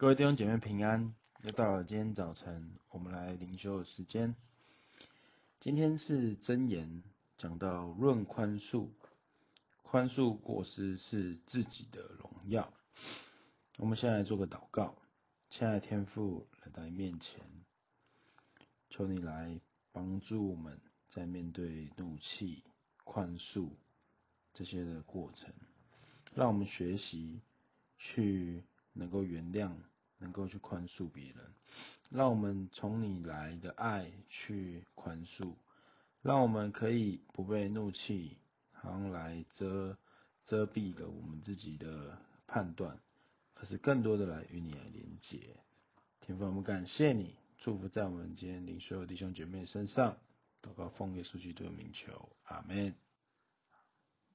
各位弟兄姐妹平安，又到了今天早晨我们来灵修的时间。今天是箴言讲到论宽恕，宽恕过失是自己的荣耀。我们先来做个祷告，亲爱的天父来到你面前，求你来帮助我们在面对怒气、宽恕这些的过程，让我们学习去能够原谅。能够去宽恕别人，让我们从你来的爱去宽恕，让我们可以不被怒气好像来遮遮蔽了我们自己的判断，而是更多的来与你来连接。天父，我们感谢你，祝福在我们今天灵修的弟兄姐妹身上，祷告奉耶稣基督的名求，阿门。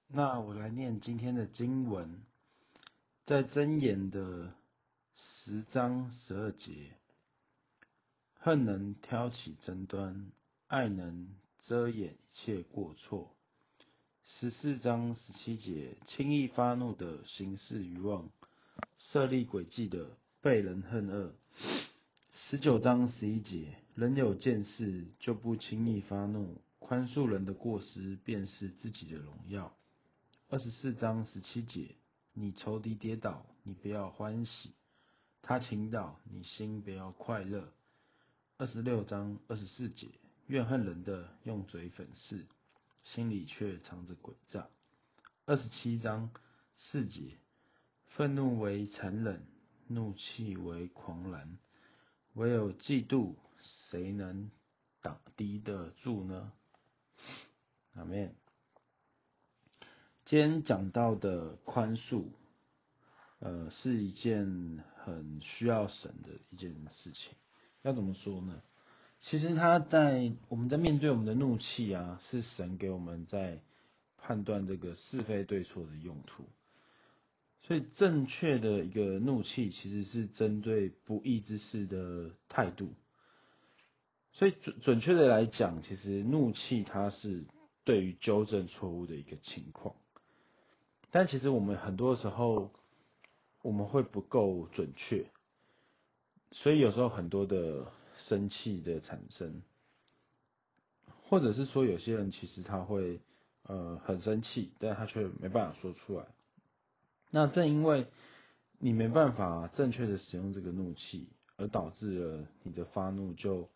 那我来念今天的经文，在箴言的。十章十二节，恨能挑起争端，爱能遮掩一切过错。十四章十七节，轻易发怒的行事愚妄，设立诡计的被人恨恶。十九章十一节，人有见识就不轻易发怒，宽恕人的过失便是自己的荣耀。二十四章十七节，你仇敌跌倒，你不要欢喜。他倾倒，你心不要快乐。二十六章二十四节，怨恨人的用嘴粉饰，心里却藏着诡诈。二十七章四节，愤怒为残忍，怒气为狂澜，唯有嫉妒，谁能挡敌得住呢？阿们。今天讲到的宽恕。呃，是一件很需要神的一件事情。要怎么说呢？其实他在我们在面对我们的怒气啊，是神给我们在判断这个是非对错的用途。所以正确的一个怒气，其实是针对不义之事的态度。所以准准确的来讲，其实怒气它是对于纠正错误的一个情况。但其实我们很多时候。我们会不够准确，所以有时候很多的生气的产生，或者是说有些人其实他会呃很生气，但他却没办法说出来。那正因为你没办法正确的使用这个怒气，而导致了你的发怒就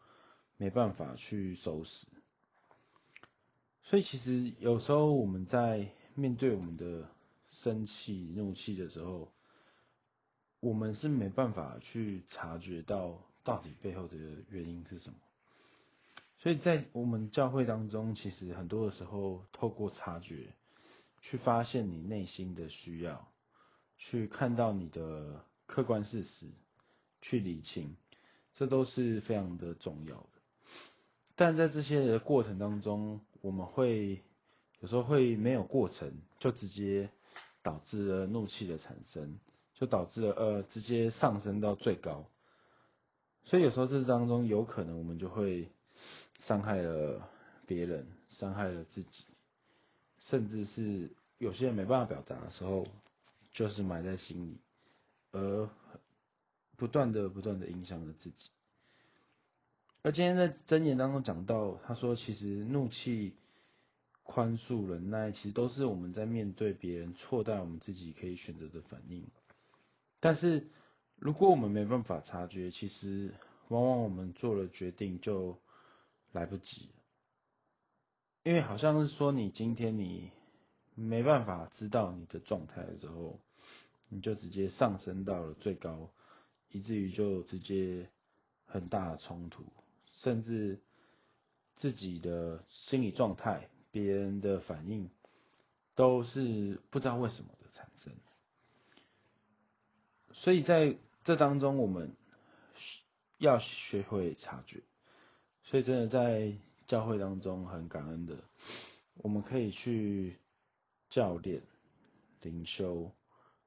没办法去收拾。所以其实有时候我们在面对我们的生气、怒气的时候，我们是没办法去察觉到到底背后的原因是什么，所以在我们教会当中，其实很多的时候，透过察觉，去发现你内心的需要，去看到你的客观事实，去理清，这都是非常的重要的。但在这些的过程当中，我们会有时候会没有过程，就直接导致了怒气的产生。就导致了呃直接上升到最高，所以有时候这当中有可能我们就会伤害了别人，伤害了自己，甚至是有些人没办法表达的时候，就是埋在心里，而不断的不断的影响着自己。而今天在箴言当中讲到，他说其实怒气、宽恕、忍耐，其实都是我们在面对别人错待我们自己可以选择的反应。但是，如果我们没办法察觉，其实往往我们做了决定就来不及。因为好像是说，你今天你没办法知道你的状态的时候，你就直接上升到了最高，以至于就直接很大的冲突，甚至自己的心理状态、别人的反应，都是不知道为什么的产生。所以在这当中，我们要学会察觉。所以真的在教会当中很感恩的，我们可以去教练、灵修，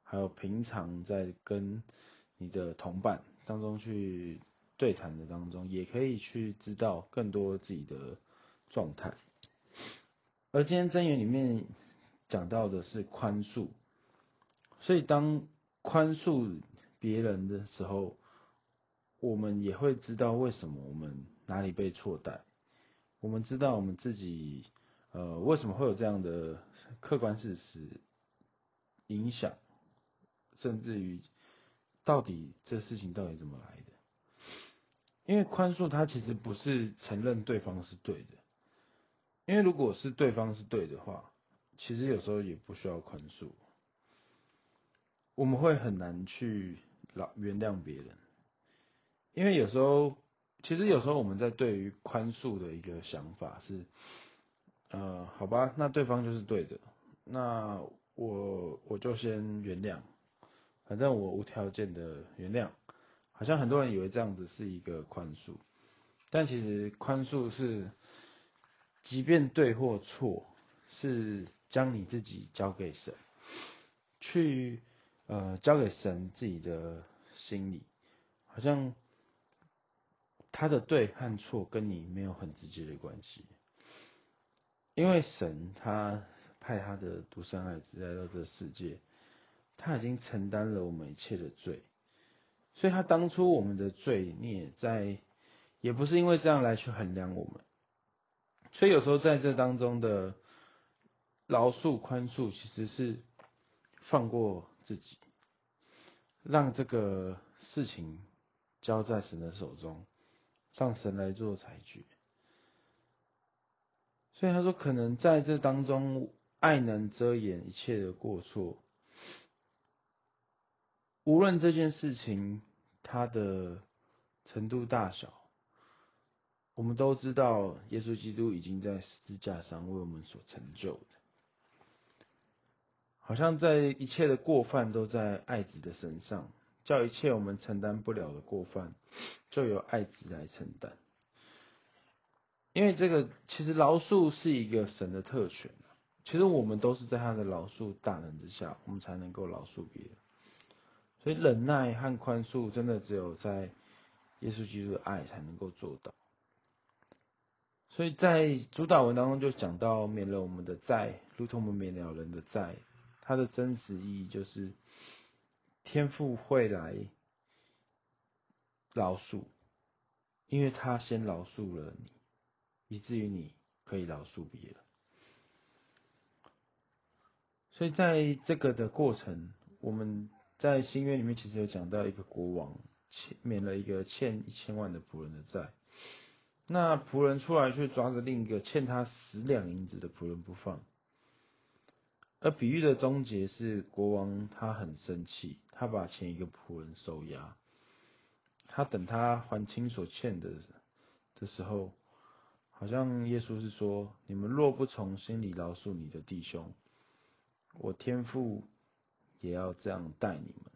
还有平常在跟你的同伴当中去对谈的当中，也可以去知道更多自己的状态。而今天真言里面讲到的是宽恕，所以当宽恕别人的时候，我们也会知道为什么我们哪里被错待，我们知道我们自己呃为什么会有这样的客观事实影响，甚至于到底这事情到底怎么来的？因为宽恕它其实不是承认对方是对的，因为如果是对方是对的话，其实有时候也不需要宽恕，我们会很难去老原谅别人，因为有时候，其实有时候我们在对于宽恕的一个想法是，呃，好吧，那对方就是对的，那我我就先原谅，反正我无条件的原谅。好像很多人以为这样子是一个宽恕，但其实宽恕是，即便对或错，是将你自己交给神，去呃交给神自己的心里，好像他的对和错跟你没有很直接的关系，因为神他派他的独生爱子来到这世界，他已经承担了我们一切的罪。所以他当初我们的罪孽在，也不是因为这样来去衡量我们，所以有时候在这当中的饶恕宽恕，其实是放过自己，让这个事情交在神的手中，让神来做裁决。所以他说，可能在这当中，爱能遮掩一切的过错。无论这件事情它的程度大小，我们都知道耶稣基督已经在十字架上为我们所成就的，好像在一切的过犯都在爱子的身上，叫一切我们承担不了的过犯，就由爱子来承担。因为这个其实饶恕是一个神的特权，其实我们都是在他的饶恕大能之下，我们才能够饶恕别人。所以忍耐和宽恕，真的只有在耶稣基督的爱才能够做到。所以在主导文当中就讲到，免了我们的债，如同我们免了人的债。它的真实意义就是，天父会来饶恕，因为他先饶恕了你，以至于你可以饶恕别人。所以在这个的过程，我们。在新约里面，其实有讲到一个国王欠免了一个欠一千万的仆人的债，那仆人出来却抓着另一个欠他十两银子的仆人不放。而比喻的终结是国王他很生气，他把前一个仆人收押，他等他还清所欠的的时候，好像耶稣是说：你们若不从心里饶恕你的弟兄，我天父。也要这样待你们，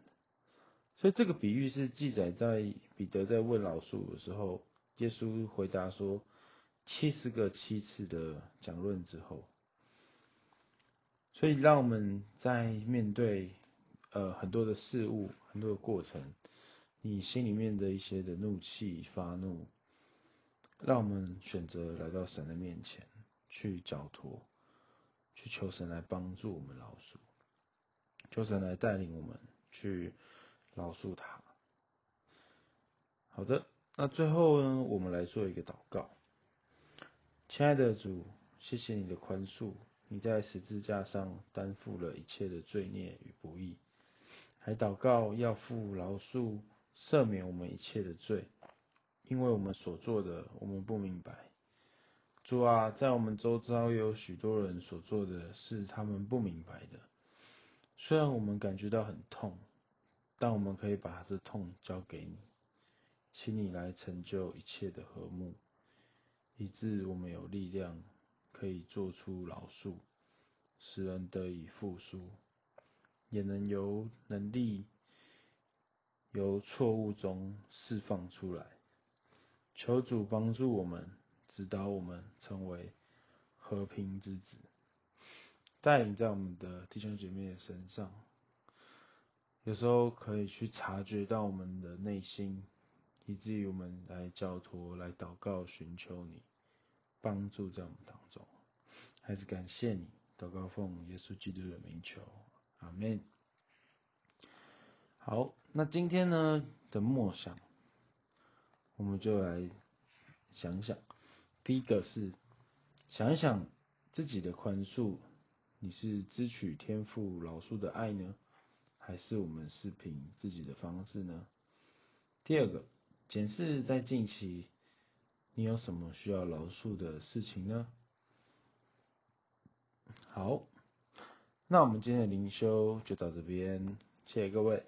所以这个比喻是记载在彼得在问饶恕的时候，耶稣回答说七十个七次的讲论之后，所以让我们在面对呃很多的事物、很多的过程，你心里面的一些的怒气、发怒，让我们选择来到神的面前去交托，去求神来帮助我们饶恕。求神来带领我们去饶恕他。好的，那最后呢，我们来做一个祷告。亲爱的主，谢谢你的宽恕，你在十字架上担负了一切的罪孽与不义，还祷告要父饶恕赦免我们一切的罪，因为我们所做的我们不明白。主啊，在我们周遭有许多人所做的是他们不明白的。虽然我们感觉到很痛，但我们可以把这痛交给你，请你来成就一切的和睦，以致我们有力量可以做出饶恕，使人得以复苏，也能由能力由错误中释放出来。求主帮助我们，指导我们成为和平之子。带领在我们的弟兄姐妹的身上，有时候可以去察觉到我们的内心，以至于我们来交托、来祷告、寻求你帮助在我们当中。还是感谢你，祷告奉耶稣基督的名求，阿门。好，那今天呢的默想，我们就来想想，第一个是想一想自己的宽恕，你是支取天父饶恕的爱呢，还是我们是凭自己的方式呢？第二个，检视在近期你有什么需要饶恕的事情呢？好，那我们今天的灵修就到这边，谢谢各位。